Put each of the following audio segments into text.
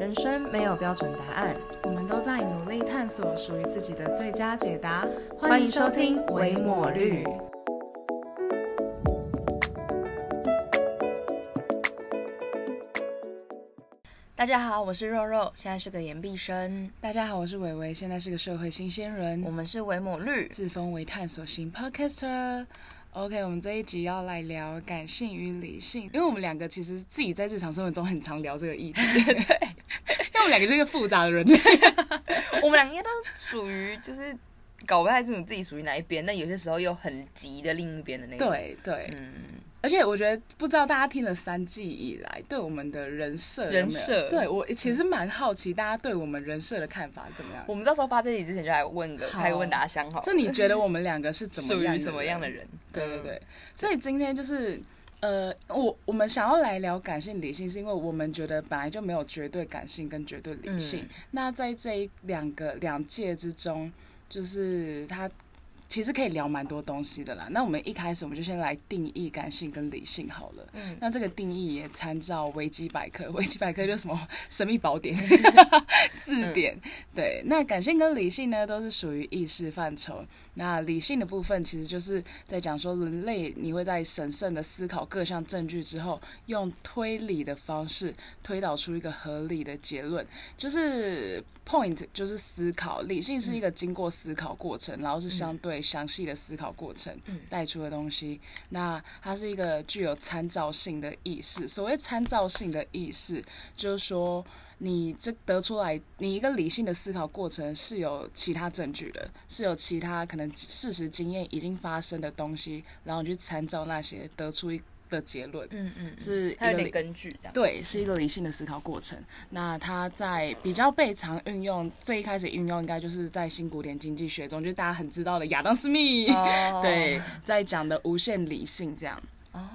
人生没有标准答案，我们都在努力探索属于自己的最佳解答。欢迎收听《维抹绿》。大家好，我是肉肉，现在是个研毕生。大家好，我是伟伟，现在是个社会新鲜人。我们是维抹绿，自封为探索型 podcaster。OK，我们这一集要来聊感性与理性，因为我们两个其实自己在日常生活中很常聊这个议题，对，们两个是一个复杂的人类，我们两个应该都属于就是搞不太清楚自己属于哪一边，但有些时候又很急的另一边的那种。对对，嗯。而且我觉得，不知道大家听了三季以来，对我们的人设人设，对我其实蛮好奇，大家对我们人设的看法怎么样？我们到时候发这集之前就来问个开个问答箱，好。就你觉得我们两个是怎么属于什么样的人？对对对。所以今天就是，呃，我我们想要来聊感性理性，是因为我们觉得本来就没有绝对感性跟绝对理性。那在这一两个两界之中，就是它。其实可以聊蛮多东西的啦。那我们一开始我们就先来定义感性跟理性好了。嗯。那这个定义也参照维基百科，维基百科就什么神秘宝典 字典。对。那感性跟理性呢，都是属于意识范畴。那理性的部分，其实就是在讲说人类你会在审慎的思考各项证据之后，用推理的方式推导出一个合理的结论。就是 point 就是思考，理性是一个经过思考过程，然后是相对。详细的思考过程带出的东西，那它是一个具有参照性的意识。所谓参照性的意识，就是说你这得出来，你一个理性的思考过程是有其他证据的，是有其他可能事实经验已经发生的东西，然后你去参照那些得出一。的结论，嗯嗯，是它有点根据的，对，是一个理性的思考过程。那它在比较被常运用，最一开始运用应该就是在新古典经济学中，就是大家很知道的亚当斯密，对，在讲的无限理性这样。哦。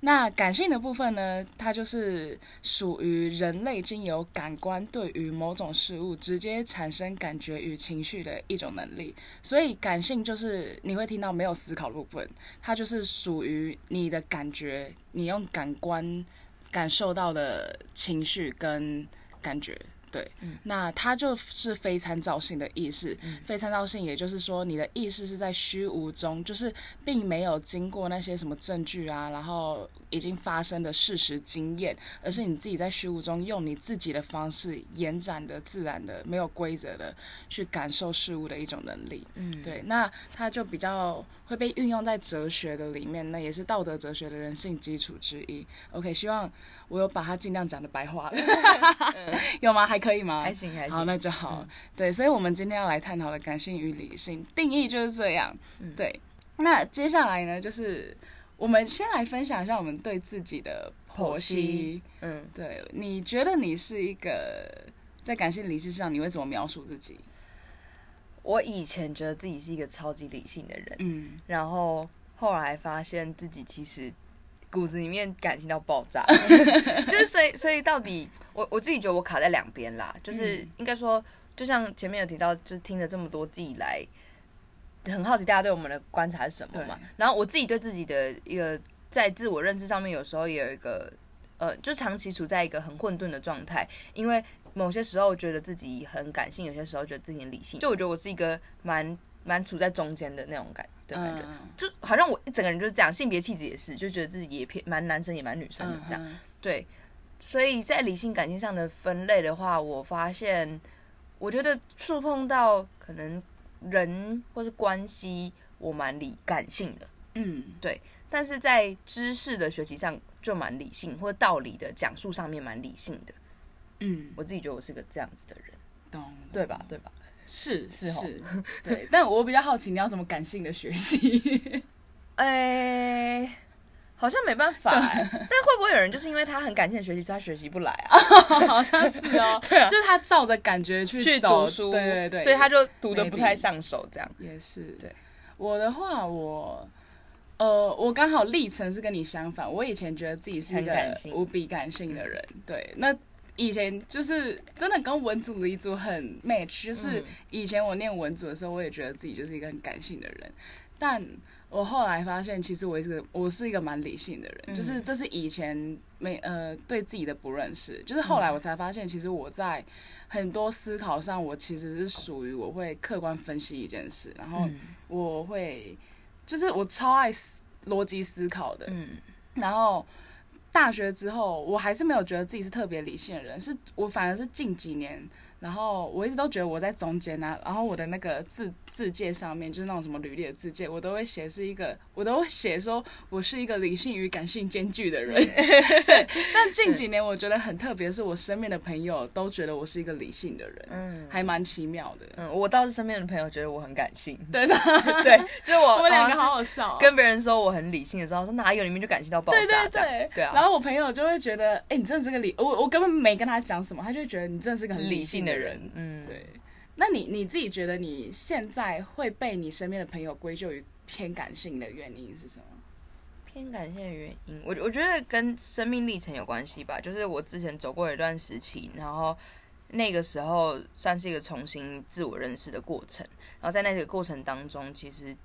那感性的部分呢？它就是属于人类经由感官对于某种事物直接产生感觉与情绪的一种能力。所以感性就是你会听到没有思考的部分，它就是属于你的感觉，你用感官感受到的情绪跟感觉。对，那它就是非参照性的意识。非参照性，也就是说，你的意识是在虚无中，就是并没有经过那些什么证据啊，然后已经发生的事实经验，而是你自己在虚无中用你自己的方式延展的、自然的、没有规则的去感受事物的一种能力。嗯，对，那它就比较会被运用在哲学的里面，那也是道德哲学的人性基础之一。OK，希望我有把它尽量讲的白话，有吗？还。可以吗？还行还行。好，那就好。对，所以，我们今天要来探讨的感性与理性定义就是这样。对，那接下来呢，就是我们先来分享一下我们对自己的剖析。嗯，对，你觉得你是一个在感性理智上，你会怎么描述自己？我以前觉得自己是一个超级理性的人，嗯，然后后来发现自己其实。骨子里面感性到爆炸，就是所以所以到底我我自己觉得我卡在两边啦，就是应该说，就像前面有提到，就是听了这么多季来，很好奇大家对我们的观察是什么嘛？然后我自己对自己的一个在自我认识上面，有时候也有一个呃，就长期处在一个很混沌的状态，因为某些时候觉得自己很感性，有些时候觉得自己很理性，就我觉得我是一个蛮蛮处在中间的那种感。的感觉，就好像我一整个人就是这样，性别气质也是，就觉得自己也偏蛮男生也蛮女生的这样。对，所以在理性感性上的分类的话，我发现，我觉得触碰到可能人或是关系，我蛮理感性的。嗯，对。但是在知识的学习上就蛮理性，或者道理的讲述上面蛮理性的。嗯，我自己觉得我是个这样子的人，懂对吧？对吧？是是是，对，但我比较好奇，你要怎么感性的学习？哎，好像没办法，但会不会有人就是因为他很感性的学习，所以他学习不来啊？好像是哦，对啊，就是他照着感觉去去读书，对对对，所以他就读的不太上手，这样。也是。对。我的话，我呃，我刚好历程是跟你相反，我以前觉得自己是一个无比感性的人，对，那。以前就是真的跟文组理组很 match，就是以前我念文组的时候，我也觉得自己就是一个很感性的人。但我后来发现，其实我一个我是一个蛮理性的人，就是这是以前没呃对自己的不认识，就是后来我才发现，其实我在很多思考上，我其实是属于我会客观分析一件事，然后我会就是我超爱逻辑思考的，嗯，然后大学之后，我还是没有觉得自己是特别理性的人，是我反而是近几年。然后我一直都觉得我在中间呢，然后我的那个字字界上面就是那种什么履历的字界，我都会写是一个，我都会写说我是一个理性与感性兼具的人。但近几年我觉得很特别，是我身边的朋友都觉得我是一个理性的人，嗯，还蛮奇妙的。嗯，我倒是身边的朋友觉得我很感性，对吧？对，就是我，我们两个好好笑。跟别人说我很理性的时候，说哪有里面就感性到爆炸？对对对，对啊。然后我朋友就会觉得，哎，你真的是个理，我我根本没跟他讲什么，他就觉得你真的是个很理性。的人，嗯，对。那你你自己觉得你现在会被你身边的朋友归咎于偏感性的原因是什么？偏感性的原因，我我觉得跟生命历程有关系吧。就是我之前走过一段时期，然后那个时候算是一个重新自我认识的过程。然后在那个过程当中，其实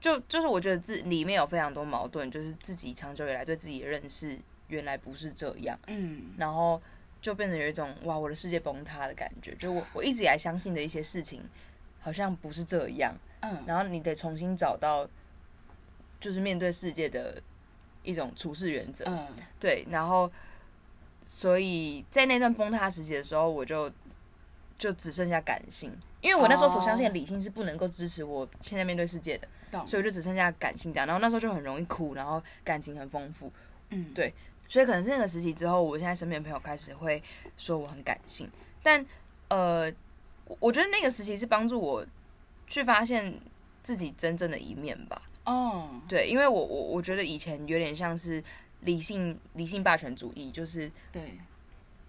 就就是我觉得自里面有非常多矛盾，就是自己长久以来对自己的认识原来不是这样，嗯，然后。就变得有一种哇，我的世界崩塌的感觉。就我我一直以来相信的一些事情，好像不是这样。嗯，然后你得重新找到，就是面对世界的一种处事原则。嗯，对。然后，所以在那段崩塌时期的时候，我就就只剩下感性，因为我那时候所相信的理性是不能够支持我现在面对世界的，所以我就只剩下感性这样。然后那时候就很容易哭，然后感情很丰富。嗯，对。所以可能是那个时期之后，我现在身边朋友开始会说我很感性，但呃，我觉得那个时期是帮助我去发现自己真正的一面吧。哦，对，因为我我我觉得以前有点像是理性理性霸权主义，就是对，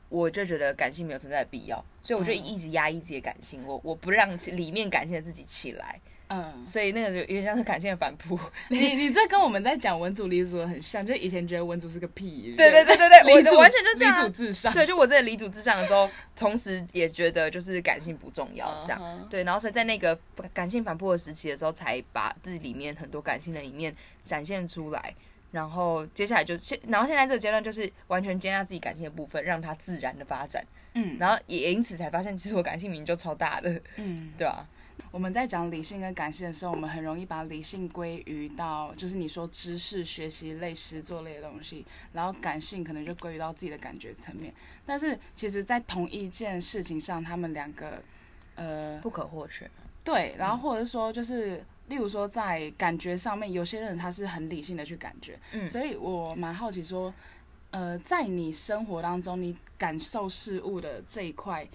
我就觉得感性没有存在的必要，所以我就一直压抑自己的感性，我我不让里面感性的自己起来。嗯，所以那个就有点像是感性的反扑。你你这跟我们在讲文组理组很像，就以前觉得文组是个屁。对对对对对，我完全就这样。理至上。对，就我在理组至上的时候，同时也觉得就是感性不重要这样。对，然后所以在那个感性反扑的时期的时候，才把自己里面很多感性的一面展现出来。然后接下来就现，然后现在这个阶段就是完全接纳自己感性的部分，让它自然的发展。嗯，然后也因此才发现，其实我感性名就超大的。嗯，对啊？我们在讲理性跟感性的时候，我们很容易把理性归于到就是你说知识、学习类、实作类的东西，然后感性可能就归于到自己的感觉层面。但是其实，在同一件事情上，他们两个呃不可或缺。对，然后或者说就是，例如说在感觉上面，有些人他是很理性的去感觉。嗯，所以我蛮好奇说，呃，在你生活当中，你感受事物的这一块。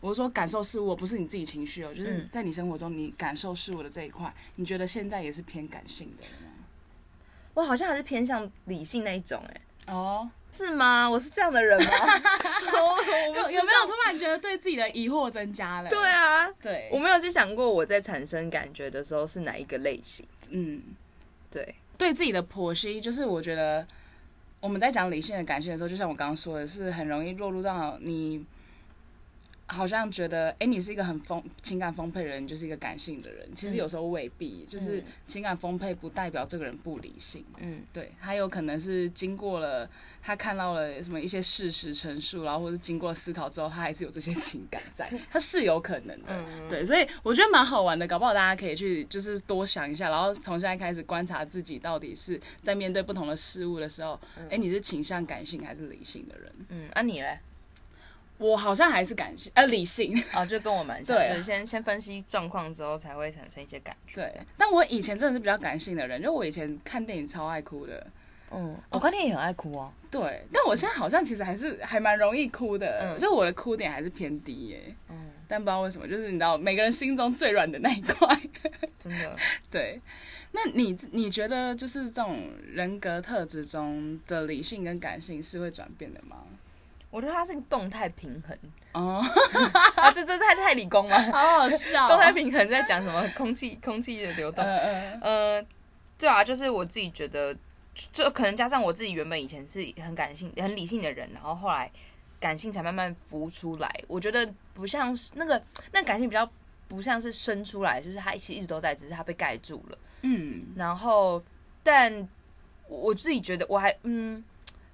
我说感受事物不是你自己情绪哦，就是在你生活中你感受事物的这一块，你觉得现在也是偏感性的吗？我好像还是偏向理性那一种，哎，哦，是吗？我是这样的人吗？有有没有突然觉得对自己的疑惑增加了？对啊，对，我没有去想过我在产生感觉的时候是哪一个类型。嗯，对，对自己的剖析，就是我觉得我们在讲理性的感性的时候，就像我刚刚说的，是很容易落入到你。好像觉得，哎，你是一个很丰情感丰沛的人，就是一个感性的人。其实有时候未必，就是情感丰沛不代表这个人不理性。嗯，对，他有可能是经过了他看到了什么一些事实陈述，然后或者经过思考之后，他还是有这些情感在，他是有可能的。对，所以我觉得蛮好玩的，搞不好大家可以去就是多想一下，然后从现在开始观察自己到底是在面对不同的事物的时候，哎，你是倾向感性还是理性的人？嗯，那你嘞？我好像还是感性，呃，理性啊，就跟我蛮像，对，先先分析状况之后才会产生一些感觉。对，但我以前真的是比较感性的人，就我以前看电影超爱哭的。嗯，我看电影很爱哭哦。对，但我现在好像其实还是还蛮容易哭的，嗯，就我的哭点还是偏低耶。嗯，但不知道为什么，就是你知道，每个人心中最软的那一块，真的。对，那你你觉得就是这种人格特质中的理性跟感性是会转变的吗？我觉得它是个动态平衡哦，啊，这这太太理工了，好好笑。动态平衡在讲什么？空气空气的流动。呃，对啊，就是我自己觉得，就可能加上我自己原本以前是很感性、很理性的人，然后后来感性才慢慢浮出来。我觉得不像是那个，那感性比较不像是生出来，就是它其实一直都在，只是它被盖住了。嗯，然后但我自己觉得我还嗯，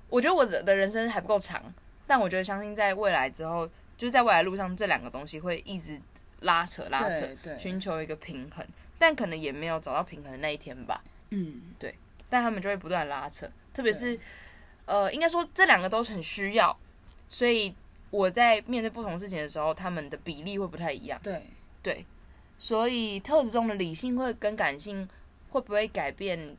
我觉得我的人生还不够长，但我觉得相信在未来之后，就是在未来路上这两个东西会一直拉扯拉扯，寻求一个平衡，但可能也没有找到平衡的那一天吧。嗯，对，但他们就会不断拉扯，特别是呃，应该说这两个都很需要，所以我在面对不同事情的时候，他们的比例会不太一样。对对。所以特质中的理性会跟感性会不会改变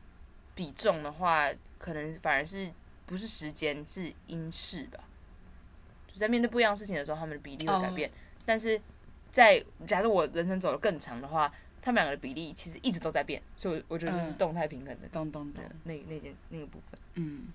比重的话，可能反而是不是时间是因事吧？就在面对不一样事情的时候，他们的比例会改变。但是在假设我人生走得更长的话，他们两个的比例其实一直都在变，所以我觉得这是动态平衡的。咚咚咚，那那件那个部分，嗯，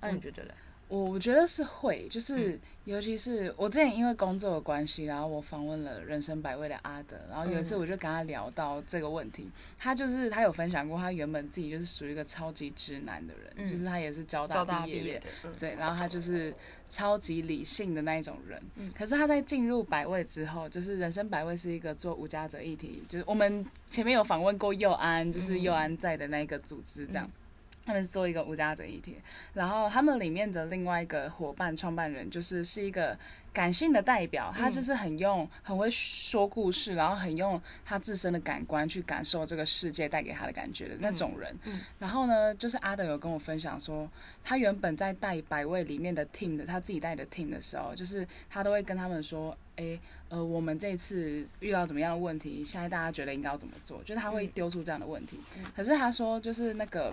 那你觉得嘞？我我觉得是会，就是尤其是我之前因为工作的关系，然后我访问了人生百味的阿德，然后有一次我就跟他聊到这个问题，他就是他有分享过，他原本自己就是属于一个超级直男的人，就是他也是交大毕业的，对，然后他就是超级理性的那一种人，可是他在进入百味之后，就是人生百味是一个做无家者议题，就是我们前面有访问过佑安，就是佑安在的那个组织这样。他们是做一个无家者议题，然后他们里面的另外一个伙伴创办人就是是一个感性的代表，他就是很用很会说故事，然后很用他自身的感官去感受这个世界带给他的感觉的那种人。然后呢，就是阿德有跟我分享说，他原本在带百位里面的 team 的他自己带的 team 的时候，就是他都会跟他们说，哎，呃，我们这次遇到怎么样的问题，现在大家觉得应该要怎么做？就是他会丢出这样的问题。可是他说，就是那个。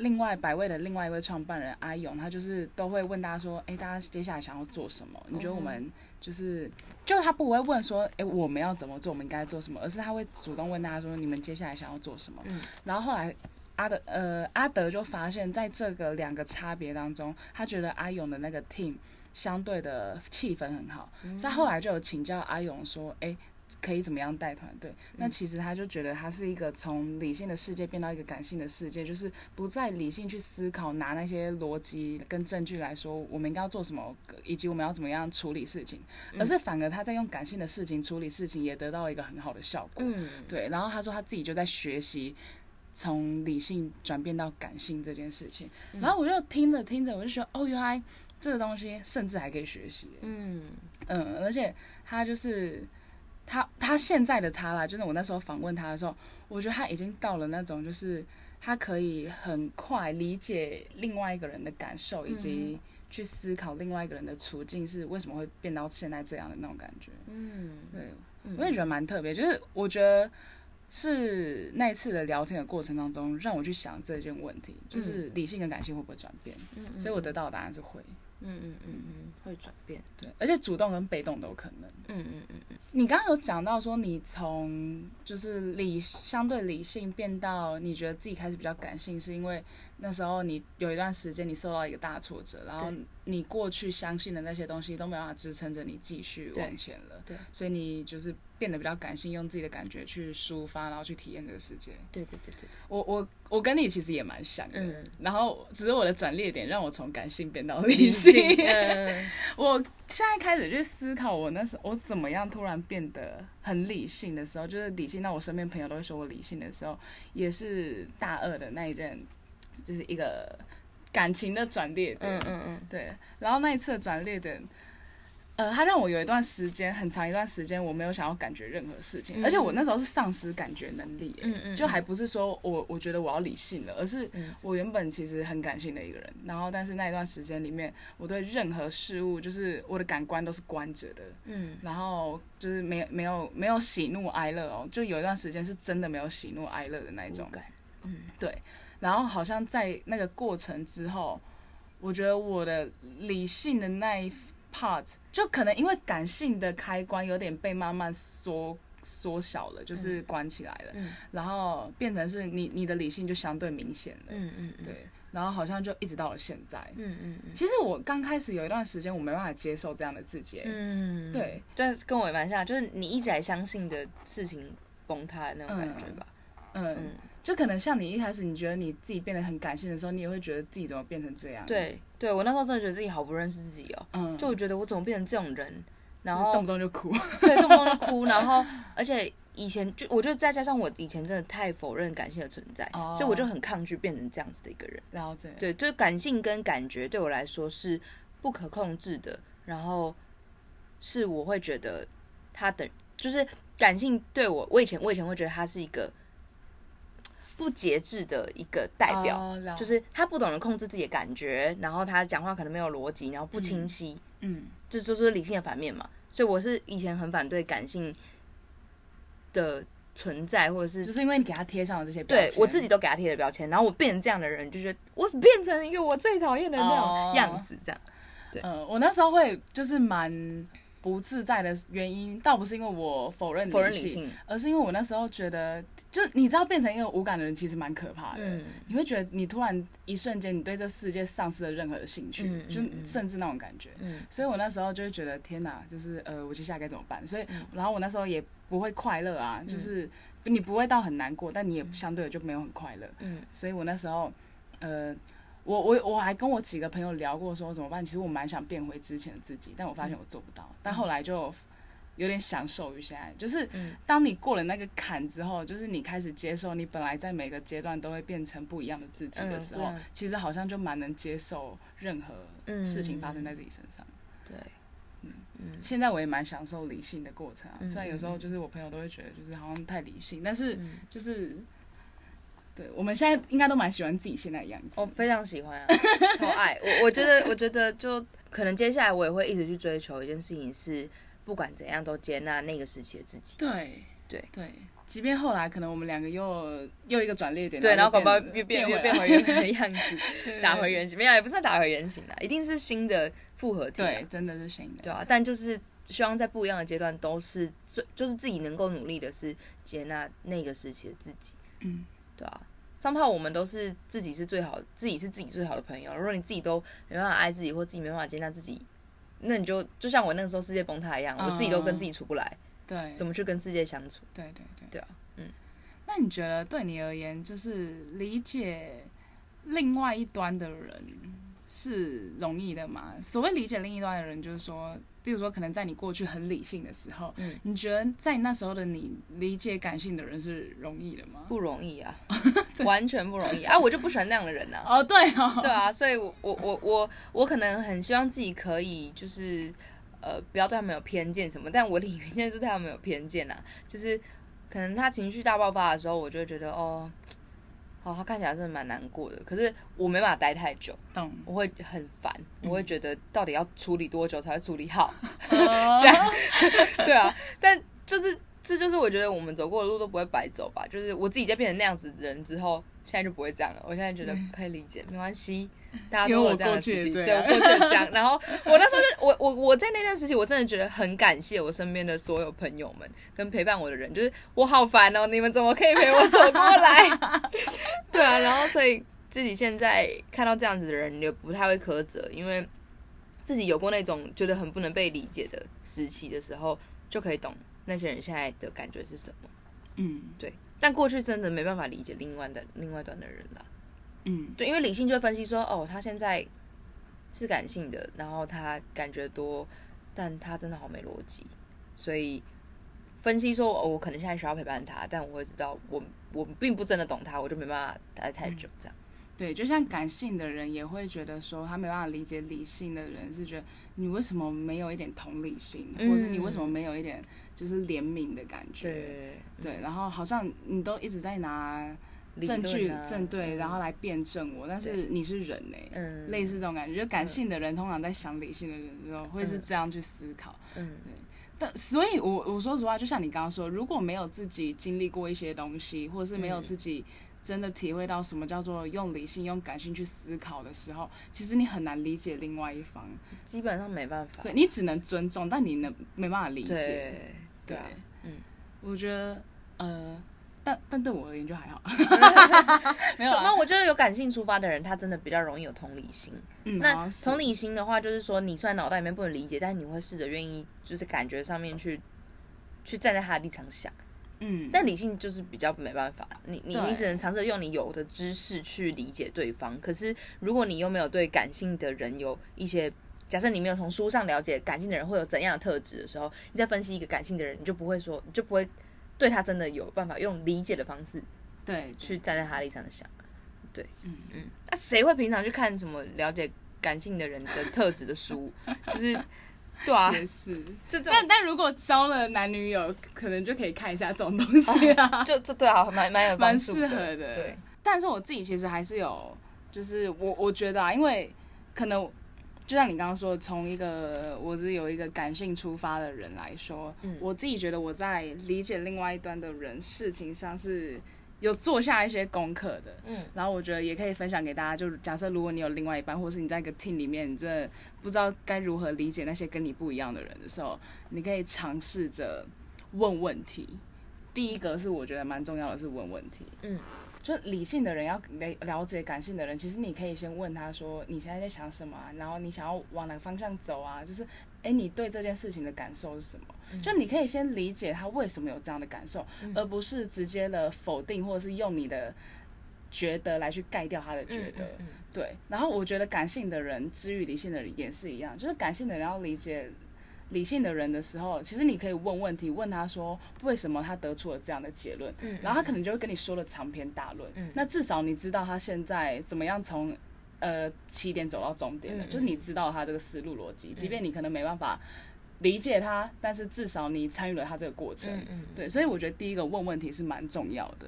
另外百位的另外一位创办人阿勇，他就是都会问大家说：“哎，大家接下来想要做什么？你觉得我们就是，就他不会问说：哎，我们要怎么做？我们应该做什么？而是他会主动问大家说：你们接下来想要做什么？嗯。然后后来阿德呃阿德就发现，在这个两个差别当中，他觉得阿勇的那个 team 相对的气氛很好，所以后来就有请教阿勇说：哎。可以怎么样带团队？那其实他就觉得他是一个从理性的世界变到一个感性的世界，就是不再理性去思考，拿那些逻辑跟证据来说我们应该要做什么，以及我们要怎么样处理事情，而是反而他在用感性的事情处理事情，也得到一个很好的效果。嗯，对。然后他说他自己就在学习从理性转变到感性这件事情。然后我就听着听着，我就觉得哦，原来这个东西甚至还可以学习。嗯嗯，而且他就是。他他现在的他啦，就是我那时候访问他的时候，我觉得他已经到了那种，就是他可以很快理解另外一个人的感受，以及去思考另外一个人的处境是为什么会变到现在这样的那种感觉。嗯，对，我也觉得蛮特别，就是我觉得是那一次的聊天的过程当中，让我去想这件问题，就是理性跟感性会不会转变？嗯，所以我得到的答案是会。嗯嗯嗯嗯，会转变，对，而且主动跟被动都有可能。嗯嗯嗯嗯，你刚刚有讲到说，你从就是理相对理性变到你觉得自己开始比较感性，是因为那时候你有一段时间你受到一个大挫折，然后你过去相信的那些东西都没办法支撑着你继续往前了。对，所以你就是。变得比较感性，用自己的感觉去抒发，然后去体验这个世界。对对对对，我我我跟你其实也蛮像的。嗯，然后只是我的转捩点让我从感性变到理性。嗯，我现在开始去思考，我那时我怎么样突然变得很理性的时候，就是理性到我身边朋友都会说我理性的时候，也是大二的那一件，就是一个感情的转捩点。嗯嗯嗯，对。然后那一次的转捩点。呃，他让我有一段时间，很长一段时间，我没有想要感觉任何事情，而且我那时候是丧失感觉能力，嗯嗯，就还不是说我我觉得我要理性了，而是我原本其实很感性的一个人，然后但是那一段时间里面，我对任何事物就是我的感官都是关着的，嗯，然后就是没没有没有喜怒哀乐哦，就有一段时间是真的没有喜怒哀乐的那一种，嗯，对，然后好像在那个过程之后，我觉得我的理性的那一。part 就可能因为感性的开关有点被慢慢缩缩小了，就是关起来了，然后变成是你你的理性就相对明显了，嗯。嗯对，然后好像就一直到了现在，嗯嗯嗯。其实我刚开始有一段时间我没办法接受这样的自己，嗯，对，但是跟我也蛮像，就是你一直还相信的事情崩塌的那种感觉吧，嗯。就可能像你一开始，你觉得你自己变得很感性的时候，你也会觉得自己怎么变成这样？对，对我那时候真的觉得自己好不认识自己哦。嗯，就我觉得我怎么变成这种人，然后动不动就哭，对，动不动就哭，然后而且以前就我觉得再加上我以前真的太否认感性的存在，所以我就很抗拒变成这样子的一个人。了解，对，就是感性跟感觉对我来说是不可控制的，然后是我会觉得他等就是感性对我，我以前我以前会觉得他是一个不节制的一个代表，就是他不懂得控制自己的感觉，然后他讲话可能没有逻辑，然后不清晰，嗯，这就是理性的反面嘛。所以我是以前很反对感性的存在，或者是就是因为你给他贴上了这些，对我自己都给他贴了标签，然后我变成这样的人，就觉得我变成一个我最讨厌的那种样子，这样。对，嗯，我那时候会就是蛮。不自在的原因，倒不是因为我否认否认理性，而是因为我那时候觉得，就你知道，变成一个无感的人其实蛮可怕的。嗯，你会觉得你突然一瞬间，你对这世界丧失了任何的兴趣，就甚至那种感觉。嗯，所以我那时候就会觉得，天哪，就是呃，我接下来该怎么办？所以，然后我那时候也不会快乐啊，就是你不会到很难过，但你也相对的就没有很快乐。嗯，所以我那时候，呃。我我我还跟我几个朋友聊过，说怎么办？其实我蛮想变回之前的自己，但我发现我做不到。但后来就有点享受于现在，就是当你过了那个坎之后，就是你开始接受你本来在每个阶段都会变成不一样的自己的时候，其实好像就蛮能接受任何事情发生在自己身上。对，嗯嗯。现在我也蛮享受理性的过程啊，虽然有时候就是我朋友都会觉得就是好像太理性，但是就是。对，我们现在应该都蛮喜欢自己现在的样子。我非常喜欢啊，超爱。我我觉得，我觉得就可能接下来我也会一直去追求一件事情，是不管怎样都接纳那个时期的自己。对对对，即便后来可能我们两个又又一个转捩点，对，然后宝宝又变又变回原来的 样子，打回原形，没有也不算打回原形啦，一定是新的复合体。对，真的是新的。对啊，但就是希望在不一样的阶段，都是最就是自己能够努力的是接纳那个时期的自己。嗯。对啊，上炮我们都是自己是最好，自己是自己最好的朋友。如果你自己都没办法爱自己，或自己没办法接纳自己，那你就就像我那个时候世界崩塌一样，我自己都跟自己处不来。对，怎么去跟世界相处？对对对，对啊，嗯。那你觉得对你而言，就是理解另外一端的人是容易的吗？所谓理解另一端的人，就是说。比如说，可能在你过去很理性的时候，嗯，你觉得在那时候的你理解感性的人是容易的吗？不容易啊，完全不容易啊！我就不喜欢那样的人呐。哦，对哦，对啊，所以我我我我我可能很希望自己可以就是呃不要对他们有偏见什么，但我的原因是对他们有偏见呐，就是可能他情绪大爆发的时候，我就会觉得哦。哦，他看起来真的蛮难过的，可是我没办法待太久，我会很烦，我会觉得到底要处理多久才会处理好？这样，对啊，但就是这就是我觉得我们走过的路都不会白走吧，就是我自己在变成那样子的人之后。现在就不会这样了。我现在觉得可以理解，没关系，大家都有这样的事情。对，我过去这样。然后我那时候就我我我在那段时期，我真的觉得很感谢我身边的所有朋友们跟陪伴我的人，就是我好烦哦，你们怎么可以陪我走过来？对啊，然后所以自己现在看到这样子的人，也不太会苛责，因为自己有过那种觉得很不能被理解的时期的时候，就可以懂那些人现在的感觉是什么。嗯，对。但过去真的没办法理解另外的另外端的人了，嗯，对，因为理性就会分析说，哦，他现在是感性的，然后他感觉多，但他真的好没逻辑，所以分析说，哦，我可能现在需要陪伴他，但我会知道，我我并不真的懂他，我就没办法待太久这样。对，就像感性的人也会觉得说，他没办法理解理性的人，是觉得你为什么没有一点同理心，或者你为什么没有一点就是怜悯的感觉？对。对，然后好像你都一直在拿证据证对，然后来辩证我，但是你是人呢，嗯，类似这种感觉，就感性的人通常在想理性的人时候会是这样去思考，嗯，对。但所以，我我说实话，就像你刚刚说，如果没有自己经历过一些东西，或者是没有自己。真的体会到什么叫做用理性、用感性去思考的时候，其实你很难理解另外一方，基本上没办法。对你只能尊重，但你能没办法理解。对，嗯，我觉得，呃，但但对我而言就还好。没有，那我觉得有感性出发的人，他真的比较容易有同理心。嗯，那同理心的话，就是说你虽然脑袋里面不能理解，但是你会试着愿意，就是感觉上面去去站在他的立场想。嗯，但理性就是比较没办法，你你你只能尝试用你有的知识去理解对方。可是如果你又没有对感性的人有一些假设你没有从书上了解感性的人会有怎样的特质的时候，你再分析一个感性的人，你就不会说，你就不会对他真的有办法用理解的方式，对，去站在他立场想，对，嗯嗯，那谁会平常去看什么了解感性的人的特质的书？就是。对啊，也是。这但但如果交了男女友，可能就可以看一下这种东西啊。就这对啊，蛮蛮有蛮适合的。对，但是我自己其实还是有，就是我我觉得啊，因为可能就像你刚刚说，从一个我是有一个感性出发的人来说，我自己觉得我在理解另外一端的人事情上是。有做下一些功课的，嗯，然后我觉得也可以分享给大家。就假设如果你有另外一半，或是你在一个 team 里面，你真的不知道该如何理解那些跟你不一样的人的时候，你可以尝试着问问题。第一个是我觉得蛮重要的是问问题，嗯。就理性的人要了了解感性的人，其实你可以先问他说你现在在想什么，然后你想要往哪个方向走啊？就是，哎，你对这件事情的感受是什么？就你可以先理解他为什么有这样的感受，而不是直接的否定或者是用你的觉得来去盖掉他的觉得。对。然后我觉得感性的人之于理性的人也是一样，就是感性的人要理解。理性的人的时候，其实你可以问问题，问他说为什么他得出了这样的结论，然后他可能就会跟你说了长篇大论。那至少你知道他现在怎么样从呃起点走到终点的，就是你知道他这个思路逻辑，即便你可能没办法理解他，但是至少你参与了他这个过程。对，所以我觉得第一个问问题是蛮重要的。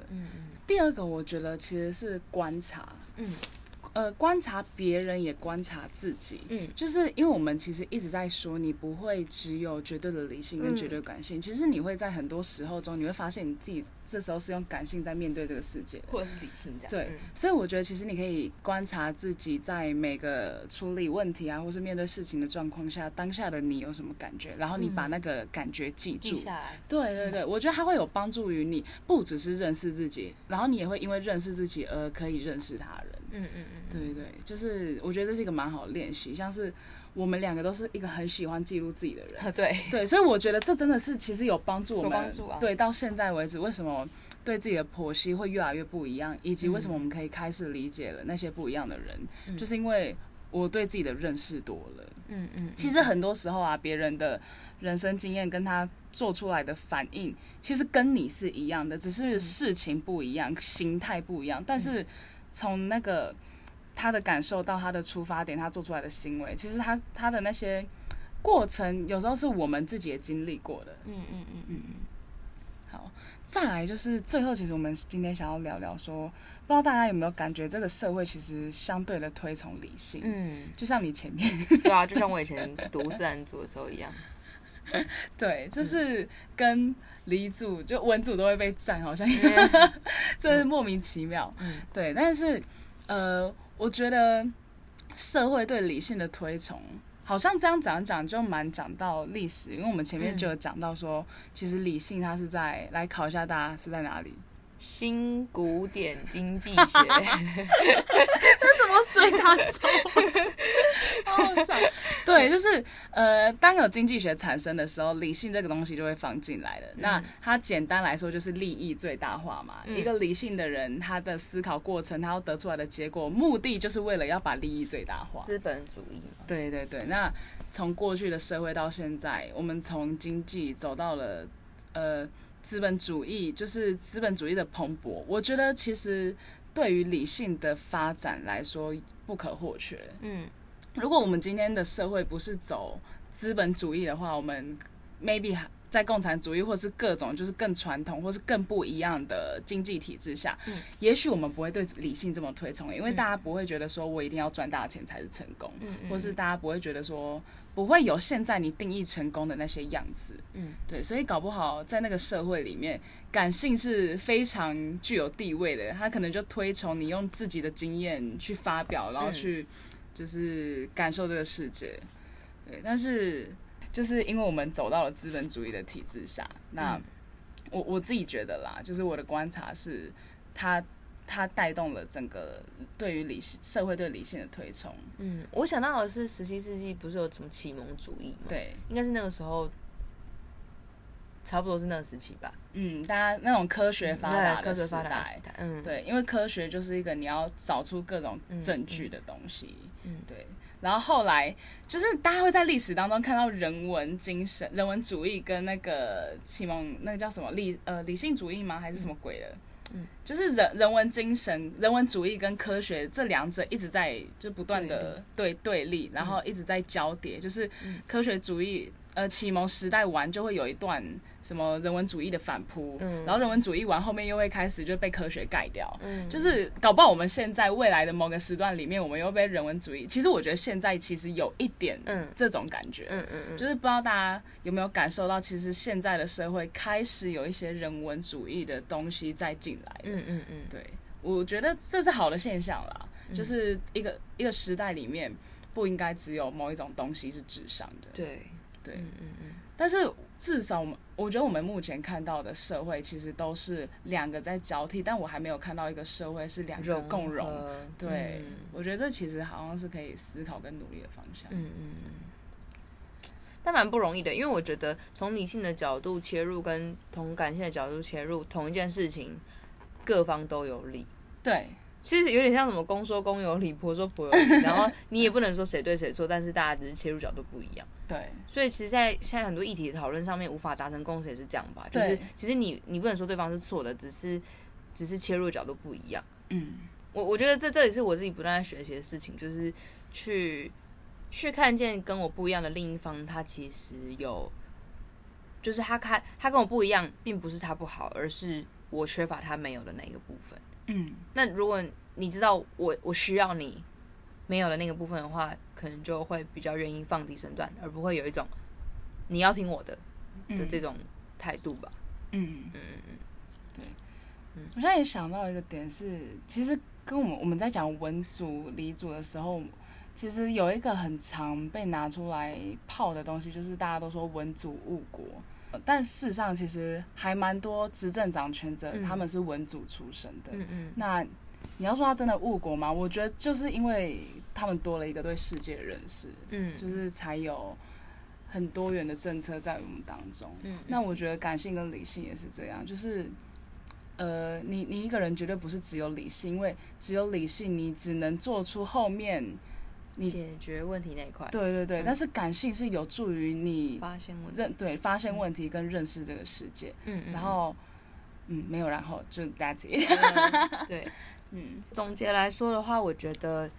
第二个我觉得其实是观察。呃，观察别人也观察自己，嗯，就是因为我们其实一直在说，你不会只有绝对的理性跟绝对感性，其实你会在很多时候中，你会发现你自己这时候是用感性在面对这个世界，或者是理性这样。对，所以我觉得其实你可以观察自己在每个处理问题啊，或是面对事情的状况下，当下的你有什么感觉，然后你把那个感觉记住下来。对对对，我觉得它会有帮助于你，不只是认识自己，然后你也会因为认识自己而可以认识他人。嗯嗯嗯，对对，就是我觉得这是一个蛮好的练习，像是我们两个都是一个很喜欢记录自己的人，对。对，所以我觉得这真的是其实有帮助我们，帮助啊，对，到现在为止，为什么对自己的剖析会越来越不一样，以及为什么我们可以开始理解了那些不一样的人，就是因为我对自己的认识多了，嗯嗯，其实很多时候啊，别人的人生经验跟他做出来的反应，其实跟你是一样的，只是事情不一样，形态不一样，但是。从那个他的感受到他的出发点，他做出来的行为，其实他他的那些过程，有时候是我们自己也经历过的。嗯嗯嗯嗯嗯。好，再来就是最后，其实我们今天想要聊聊说，不知道大家有没有感觉，这个社会其实相对的推崇理性。嗯，就像你前面。对啊，就像我以前读自然组的时候一样。对，就是跟理组就文组都会被占，好像。这是莫名其妙。嗯，对，但是呃，我觉得社会对理性的推崇，好像这样讲讲就蛮讲到历史，因为我们前面就有讲到说，其实理性它是在来考一下大家是在哪里。新古典经济学，那什么水他 对，就是呃，当有经济学产生的时候，理性这个东西就会放进来了。那它简单来说就是利益最大化嘛。一个理性的人，他的思考过程，他要得出来的结果，目的就是为了要把利益最大化。资本主义。对对对。那从过去的社会到现在，我们从经济走到了呃。资本主义就是资本主义的蓬勃，我觉得其实对于理性的发展来说不可或缺。嗯，如果我们今天的社会不是走资本主义的话，我们 maybe 在共产主义或是各种就是更传统或是更不一样的经济体制下，嗯，也许我们不会对理性这么推崇，因为大家不会觉得说我一定要赚大钱才是成功，嗯，或是大家不会觉得说。不会有现在你定义成功的那些样子，嗯，对，所以搞不好在那个社会里面，感性是非常具有地位的。他可能就推崇你用自己的经验去发表，然后去就是感受这个世界。对，但是就是因为我们走到了资本主义的体制下，那我我自己觉得啦，就是我的观察是，它。它带动了整个对于理性社会对理性的推崇。嗯，我想到的是，十七世纪不是有什么启蒙主义吗？对，应该是那个时候差不多是那个时期吧。嗯，大家那种科学发达的时代，嗯，对，因为科学就是一个你要找出各种证据的东西。嗯，对。然后后来就是大家会在历史当中看到人文精神、人文主义跟那个启蒙，那个叫什么理呃理性主义吗？还是什么鬼的？嗯，就是人人文精神、人文主义跟科学这两者一直在就不断的对对立，然后一直在交叠，就是科学主义。呃，启蒙时代完就会有一段什么人文主义的反扑，然后人文主义完后面又会开始就被科学盖掉，嗯。就是搞不好我们现在未来的某个时段里面，我们又被人文主义。其实我觉得现在其实有一点这种感觉，嗯嗯嗯，就是不知道大家有没有感受到，其实现在的社会开始有一些人文主义的东西在进来，嗯嗯嗯，对，我觉得这是好的现象啦，就是一个一个时代里面不应该只有某一种东西是至上的，对。对，嗯嗯嗯，但是至少我们，我觉得我们目前看到的社会其实都是两个在交替，但我还没有看到一个社会是两个共融。对，我觉得这其实好像是可以思考跟努力的方向。嗯嗯嗯，但蛮不容易的，因为我觉得从理性的角度切入，跟从感性的角度切入，同一件事情，各方都有利。对。其实有点像什么公说公有理，婆说婆有理，然后你也不能说谁对谁错，但是大家只是切入角度不一样。对，所以其实，在现在很多议题的讨论上面，无法达成共识也是这样吧？就是其实你你不能说对方是错的，只是只是切入角度不一样。嗯，我我觉得这这也是我自己不断在学习的事情，就是去去看见跟我不一样的另一方，他其实有，就是他看他跟我不一样，并不是他不好，而是我缺乏他没有的那个部分。嗯，那如果你知道我我需要你没有了那个部分的话，可能就会比较愿意放低身段，而不会有一种你要听我的的这种态度吧。嗯嗯嗯，对。嗯，我现在也想到一个点是，其实跟我们我们在讲文组理组的时候，其实有一个很常被拿出来泡的东西，就是大家都说文组误国。但事实上，其实还蛮多执政掌权者，他们是文组出身的。嗯嗯。那你要说他真的误国吗？我觉得就是因为他们多了一个对世界的认识，嗯，就是才有很多元的政策在我们当中。嗯。那我觉得感性跟理性也是这样，就是呃，你你一个人绝对不是只有理性，因为只有理性，你只能做出后面。你解决问题那一块，对对对，但是感性是有助于你发现问认对发现问题跟认识这个世界。嗯嗯。然后，嗯，没有然后就 that's it。对，嗯，总结来说的话，我觉得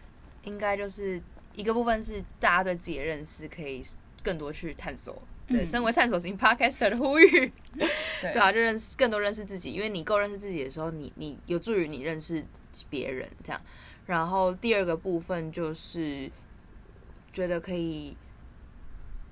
应该就是一个部分是大家对自己的认识可以更多去探索。对，身为探索型 podcaster 的呼吁，对啊，就认识更多认识自己，因为你够认识自己的时候，你你有助于你认识别人，这样。然后第二个部分就是觉得可以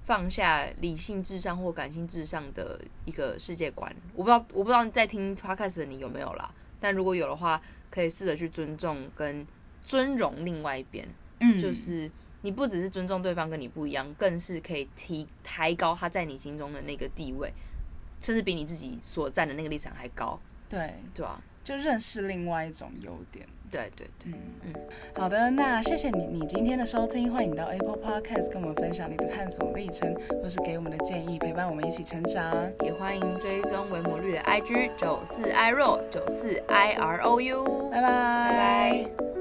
放下理性至上或感性至上的一个世界观。我不知道，我不知道在听 podcast 的你有没有啦。但如果有的话，可以试着去尊重跟尊容另外一边。嗯，就是你不只是尊重对方跟你不一样，更是可以提抬高他在你心中的那个地位，甚至比你自己所站的那个立场还高。对，对啊？就认识另外一种优点。对对对，嗯，好的，那谢谢你你今天的收听，欢迎你到 Apple Podcast 跟我们分享你的探索历程，或是给我们的建议，陪伴我们一起成长，也欢迎追踪维摩绿的 IG 九四 I R O 九四 I R O U，拜拜。拜拜。